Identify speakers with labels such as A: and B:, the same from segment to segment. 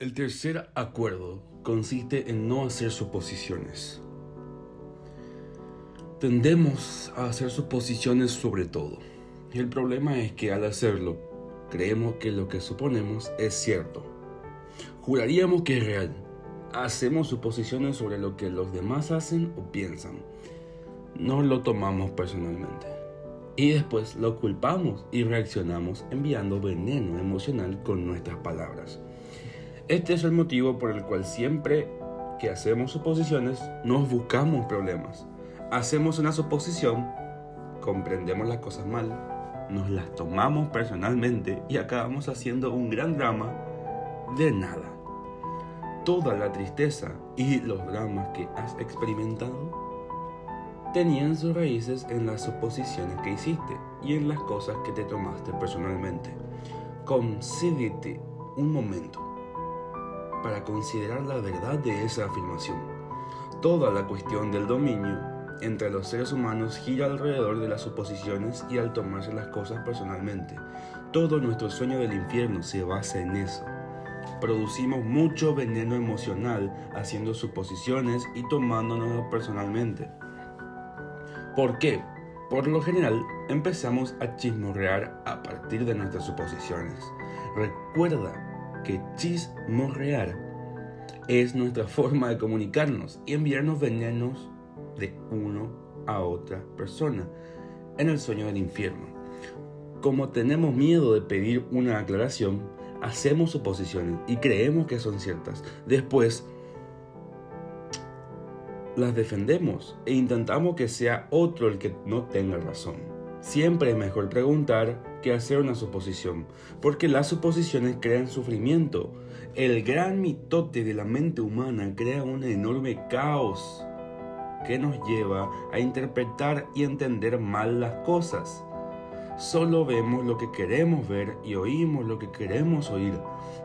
A: El tercer acuerdo consiste en no hacer suposiciones. Tendemos a hacer suposiciones sobre todo. El problema es que al hacerlo, creemos que lo que suponemos es cierto. Juraríamos que es real. Hacemos suposiciones sobre lo que los demás hacen o piensan. No lo tomamos personalmente. Y después lo culpamos y reaccionamos enviando veneno emocional con nuestras palabras. Este es el motivo por el cual siempre que hacemos suposiciones nos buscamos problemas. Hacemos una suposición, comprendemos las cosas mal, nos las tomamos personalmente y acabamos haciendo un gran drama de nada. Toda la tristeza y los dramas que has experimentado tenían sus raíces en las suposiciones que hiciste y en las cosas que te tomaste personalmente. Concédete un momento para considerar la verdad de esa afirmación. Toda la cuestión del dominio entre los seres humanos gira alrededor de las suposiciones y al tomarse las cosas personalmente. Todo nuestro sueño del infierno se basa en eso. Producimos mucho veneno emocional haciendo suposiciones y tomándonos personalmente. ¿Por qué? Por lo general, empezamos a chismorrear a partir de nuestras suposiciones. Recuerda que chismorrear es nuestra forma de comunicarnos y enviarnos venenos de uno a otra persona en el sueño del infierno. Como tenemos miedo de pedir una aclaración, hacemos suposiciones y creemos que son ciertas. Después, las defendemos e intentamos que sea otro el que no tenga razón. Siempre es mejor preguntar que hacer una suposición, porque las suposiciones crean sufrimiento. El gran mitote de la mente humana crea un enorme caos que nos lleva a interpretar y entender mal las cosas. Solo vemos lo que queremos ver y oímos lo que queremos oír.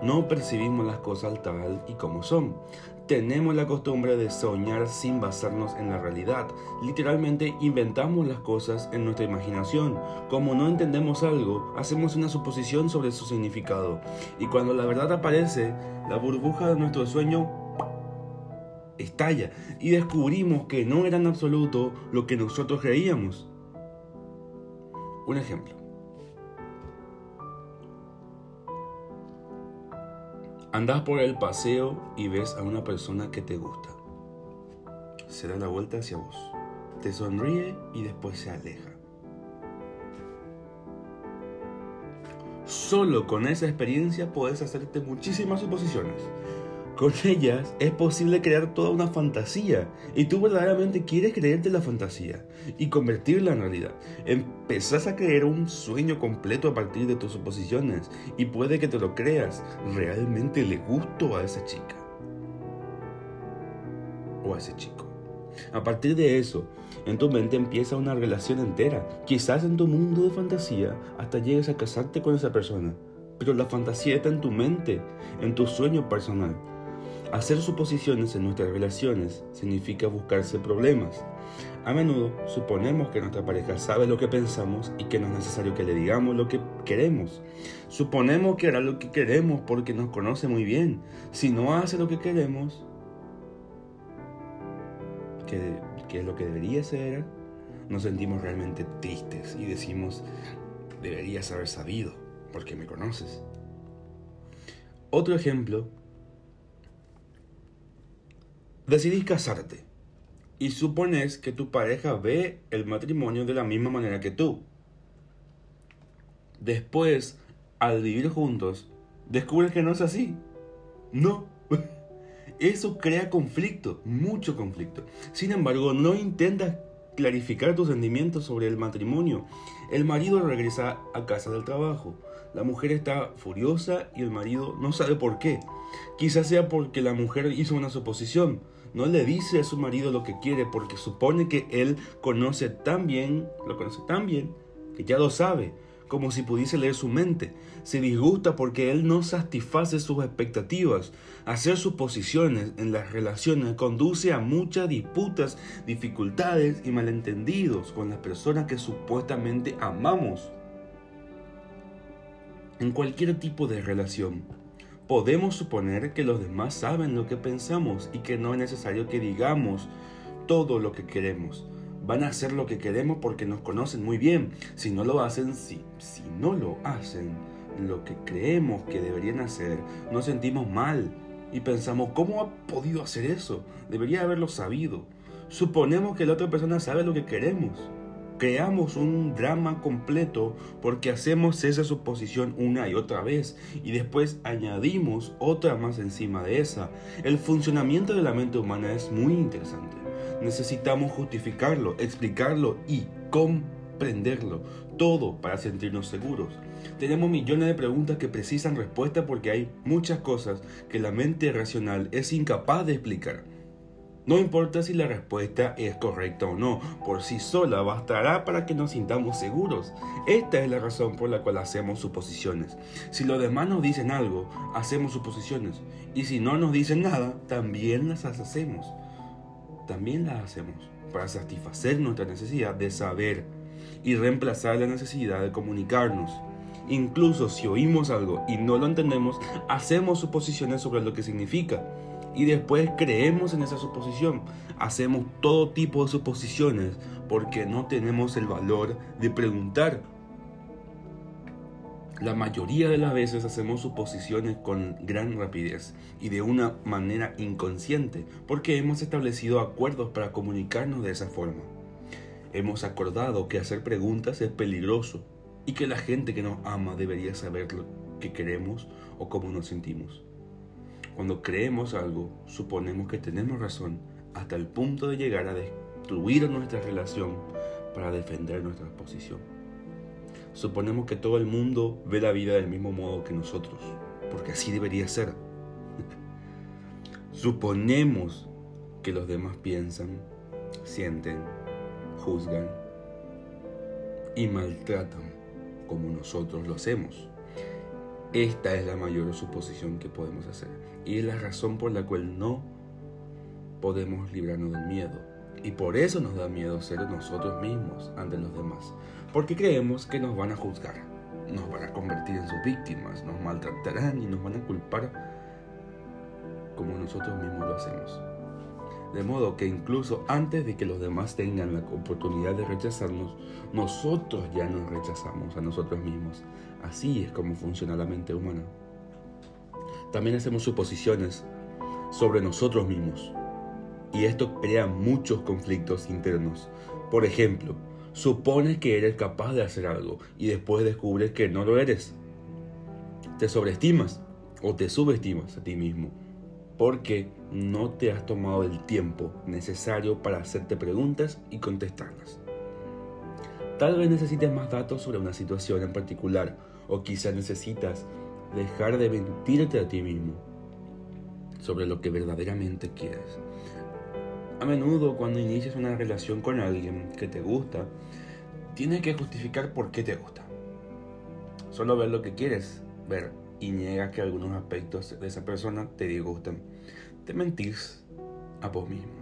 A: No percibimos las cosas tal y como son. Tenemos la costumbre de soñar sin basarnos en la realidad. Literalmente inventamos las cosas en nuestra imaginación. Como no entendemos algo, hacemos una suposición sobre su significado. Y cuando la verdad aparece, la burbuja de nuestro sueño estalla y descubrimos que no era en absoluto lo que nosotros creíamos. Un ejemplo. Andas por el paseo y ves a una persona que te gusta. Se da la vuelta hacia vos. Te sonríe y después se aleja. Solo con esa experiencia puedes hacerte muchísimas suposiciones. Con ellas es posible crear toda una fantasía y tú verdaderamente quieres creerte la fantasía y convertirla en realidad. Empezás a creer un sueño completo a partir de tus suposiciones y puede que te lo creas. Realmente le gusto a esa chica o a ese chico. A partir de eso, en tu mente empieza una relación entera. Quizás en tu mundo de fantasía hasta llegues a casarte con esa persona. Pero la fantasía está en tu mente, en tu sueño personal. Hacer suposiciones en nuestras relaciones significa buscarse problemas. A menudo suponemos que nuestra pareja sabe lo que pensamos y que no es necesario que le digamos lo que queremos. Suponemos que hará lo que queremos porque nos conoce muy bien. Si no hace lo que queremos, que, es lo que debería ser, nos sentimos realmente tristes y decimos, deberías haber sabido porque me conoces. Otro ejemplo Decidís casarte y supones que tu pareja ve el matrimonio de la misma manera que tú. Después, al vivir juntos, descubres que no es así. No. Eso crea conflicto, mucho conflicto. Sin embargo, no intentas clarificar tus sentimientos sobre el matrimonio. El marido regresa a casa del trabajo. La mujer está furiosa y el marido no sabe por qué. Quizás sea porque la mujer hizo una suposición. No le dice a su marido lo que quiere porque supone que él conoce tan bien, lo conoce tan bien, que ya lo sabe, como si pudiese leer su mente. Se disgusta porque él no satisface sus expectativas. Hacer suposiciones en las relaciones conduce a muchas disputas, dificultades y malentendidos con las personas que supuestamente amamos. En cualquier tipo de relación podemos suponer que los demás saben lo que pensamos y que no es necesario que digamos todo lo que queremos. Van a hacer lo que queremos porque nos conocen muy bien. Si no lo hacen, si, si no lo hacen, lo que creemos que deberían hacer, nos sentimos mal y pensamos, ¿cómo ha podido hacer eso? Debería haberlo sabido. Suponemos que la otra persona sabe lo que queremos. Creamos un drama completo porque hacemos esa suposición una y otra vez y después añadimos otra más encima de esa. El funcionamiento de la mente humana es muy interesante. Necesitamos justificarlo, explicarlo y comprenderlo. Todo para sentirnos seguros. Tenemos millones de preguntas que precisan respuesta porque hay muchas cosas que la mente racional es incapaz de explicar. No importa si la respuesta es correcta o no, por sí sola bastará para que nos sintamos seguros. Esta es la razón por la cual hacemos suposiciones. Si los demás nos dicen algo, hacemos suposiciones. Y si no nos dicen nada, también las hacemos. También las hacemos para satisfacer nuestra necesidad de saber y reemplazar la necesidad de comunicarnos. Incluso si oímos algo y no lo entendemos, hacemos suposiciones sobre lo que significa y después creemos en esa suposición. Hacemos todo tipo de suposiciones porque no tenemos el valor de preguntar. La mayoría de las veces hacemos suposiciones con gran rapidez y de una manera inconsciente porque hemos establecido acuerdos para comunicarnos de esa forma. Hemos acordado que hacer preguntas es peligroso y que la gente que nos ama debería saber lo que queremos o cómo nos sentimos. Cuando creemos algo, suponemos que tenemos razón hasta el punto de llegar a destruir nuestra relación para defender nuestra posición. Suponemos que todo el mundo ve la vida del mismo modo que nosotros, porque así debería ser. Suponemos que los demás piensan, sienten, juzgan y maltratan como nosotros lo hacemos. Esta es la mayor suposición que podemos hacer y es la razón por la cual no podemos librarnos del miedo. Y por eso nos da miedo ser nosotros mismos ante los demás. Porque creemos que nos van a juzgar, nos van a convertir en sus víctimas, nos maltratarán y nos van a culpar como nosotros mismos lo hacemos. De modo que incluso antes de que los demás tengan la oportunidad de rechazarnos, nosotros ya nos rechazamos a nosotros mismos. Así es como funciona la mente humana. También hacemos suposiciones sobre nosotros mismos. Y esto crea muchos conflictos internos. Por ejemplo, supones que eres capaz de hacer algo y después descubres que no lo eres. Te sobreestimas o te subestimas a ti mismo porque no te has tomado el tiempo necesario para hacerte preguntas y contestarlas. Tal vez necesites más datos sobre una situación en particular o quizás necesitas dejar de mentirte a ti mismo sobre lo que verdaderamente quieres. A menudo cuando inicias una relación con alguien que te gusta, tienes que justificar por qué te gusta. Solo ver lo que quieres ver y niega que algunos aspectos de esa persona te disgusten. Te mentís a vos mismo,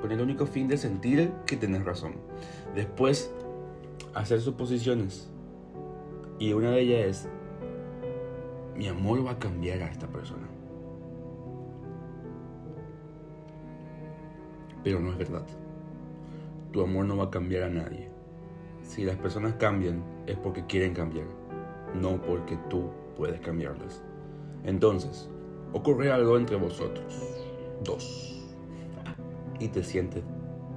A: con el único fin de sentir que tenés razón. Después, hacer suposiciones. Y una de ellas es, mi amor va a cambiar a esta persona. Pero no es verdad. Tu amor no va a cambiar a nadie. Si las personas cambian es porque quieren cambiar, no porque tú puedes cambiarlas. Entonces, ocurre algo entre vosotros. Dos. Y te sientes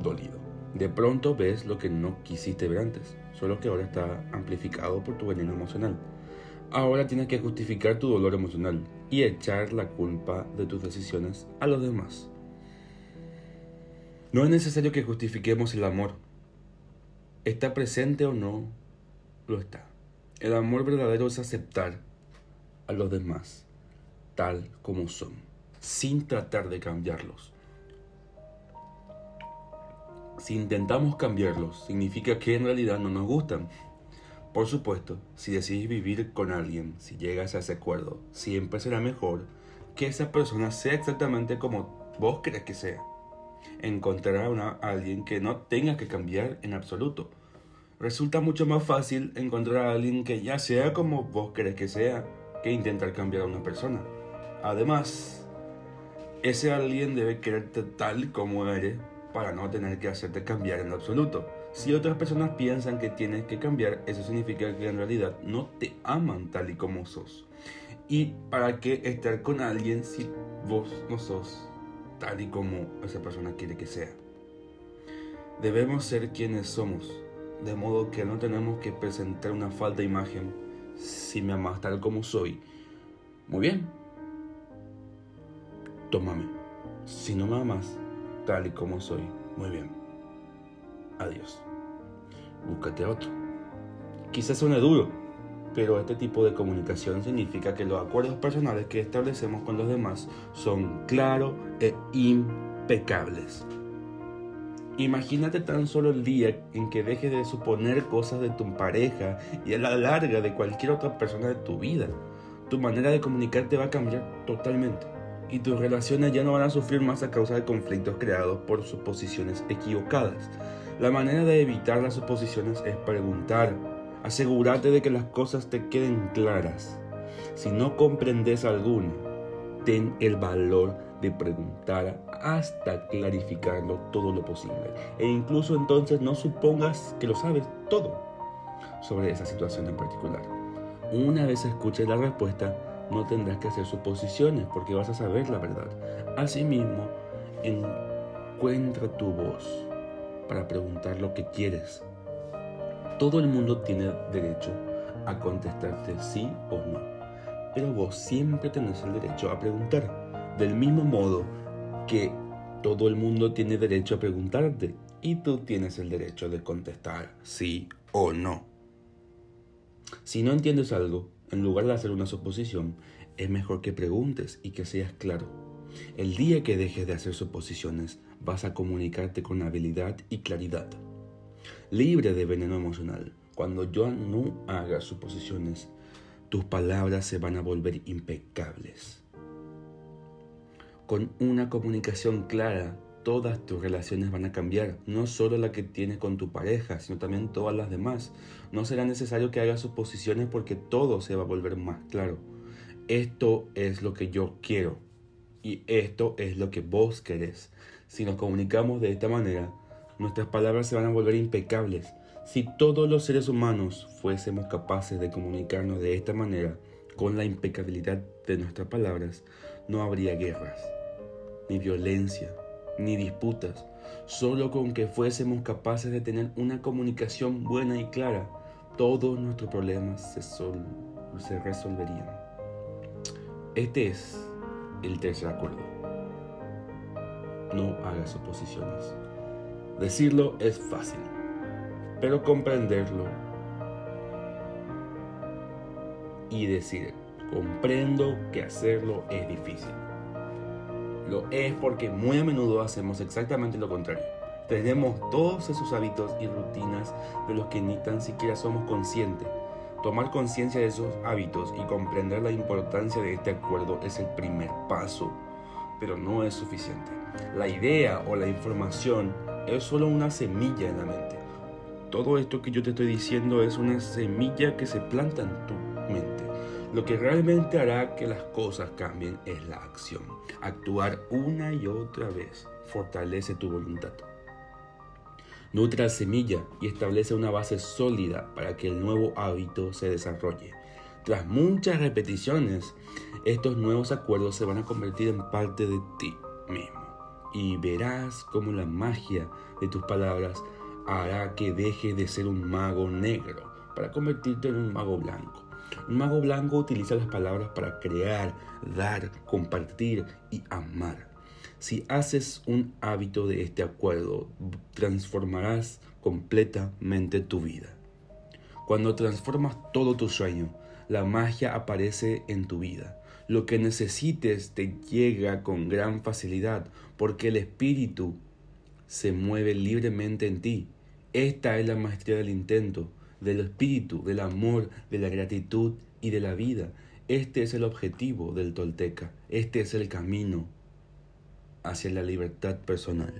A: dolido. De pronto ves lo que no quisiste ver antes, solo que ahora está amplificado por tu veneno emocional. Ahora tienes que justificar tu dolor emocional y echar la culpa de tus decisiones a los demás. No es necesario que justifiquemos el amor. ¿Está presente o no? Lo está. El amor verdadero es aceptar a los demás tal como son, sin tratar de cambiarlos. Si intentamos cambiarlos, significa que en realidad no nos gustan. Por supuesto, si decidís vivir con alguien, si llegas a ese acuerdo, siempre será mejor que esa persona sea exactamente como vos crees que sea. Encontrar a una, alguien que no tenga que cambiar en absoluto. Resulta mucho más fácil encontrar a alguien que ya sea como vos crees que sea que intentar cambiar a una persona. Además, ese alguien debe quererte tal como eres para no tener que hacerte cambiar en absoluto. Si otras personas piensan que tienes que cambiar, eso significa que en realidad no te aman tal y como sos. ¿Y para qué estar con alguien si vos no sos tal y como esa persona quiere que sea? Debemos ser quienes somos, de modo que no tenemos que presentar una falta de imagen si me amas tal como soy. Muy bien, tómame. Si no me amas tal y como soy, muy bien adiós. Búscate otro. Quizás suene duro, pero este tipo de comunicación significa que los acuerdos personales que establecemos con los demás son claros e impecables. Imagínate tan solo el día en que dejes de suponer cosas de tu pareja y a la larga de cualquier otra persona de tu vida. Tu manera de comunicarte va a cambiar totalmente y tus relaciones ya no van a sufrir más a causa de conflictos creados por suposiciones equivocadas. La manera de evitar las suposiciones es preguntar. Asegúrate de que las cosas te queden claras. Si no comprendes alguna, ten el valor de preguntar hasta clarificarlo todo lo posible. E incluso entonces no supongas que lo sabes todo sobre esa situación en particular. Una vez escuches la respuesta, no tendrás que hacer suposiciones porque vas a saber la verdad. Asimismo, encuentra tu voz para preguntar lo que quieres. Todo el mundo tiene derecho a contestarte sí o no, pero vos siempre tenés el derecho a preguntar, del mismo modo que todo el mundo tiene derecho a preguntarte y tú tienes el derecho de contestar sí o no. Si no entiendes algo, en lugar de hacer una suposición, es mejor que preguntes y que seas claro. El día que dejes de hacer suposiciones, vas a comunicarte con habilidad y claridad. Libre de veneno emocional. Cuando yo no haga suposiciones, tus palabras se van a volver impecables. Con una comunicación clara, todas tus relaciones van a cambiar, no solo la que tienes con tu pareja, sino también todas las demás. No será necesario que hagas suposiciones porque todo se va a volver más claro. Esto es lo que yo quiero y esto es lo que vos querés. Si nos comunicamos de esta manera, nuestras palabras se van a volver impecables. Si todos los seres humanos fuésemos capaces de comunicarnos de esta manera, con la impecabilidad de nuestras palabras, no habría guerras, ni violencia, ni disputas. Solo con que fuésemos capaces de tener una comunicación buena y clara, todos nuestros problemas se, se resolverían. Este es el tercer acuerdo no hagas suposiciones. Decirlo es fácil, pero comprenderlo y decir, comprendo que hacerlo es difícil. Es porque muy a menudo hacemos exactamente lo contrario. Tenemos todos esos hábitos y rutinas de los que ni tan siquiera somos conscientes. Tomar conciencia de esos hábitos y comprender la importancia de este acuerdo es el primer paso, pero no es suficiente. La idea o la información es solo una semilla en la mente. Todo esto que yo te estoy diciendo es una semilla que se planta en tu mente. Lo que realmente hará que las cosas cambien es la acción. Actuar una y otra vez fortalece tu voluntad. Nutra la semilla y establece una base sólida para que el nuevo hábito se desarrolle. Tras muchas repeticiones, estos nuevos acuerdos se van a convertir en parte de ti mismo y verás cómo la magia de tus palabras hará que dejes de ser un mago negro para convertirte en un mago blanco. Un mago blanco utiliza las palabras para crear, dar, compartir y amar. Si haces un hábito de este acuerdo, transformarás completamente tu vida. Cuando transformas todo tu sueño, la magia aparece en tu vida. Lo que necesites te llega con gran facilidad porque el Espíritu se mueve libremente en ti. Esta es la maestría del intento, del Espíritu, del amor, de la gratitud y de la vida. Este es el objetivo del Tolteca. Este es el camino hacia la libertad personal.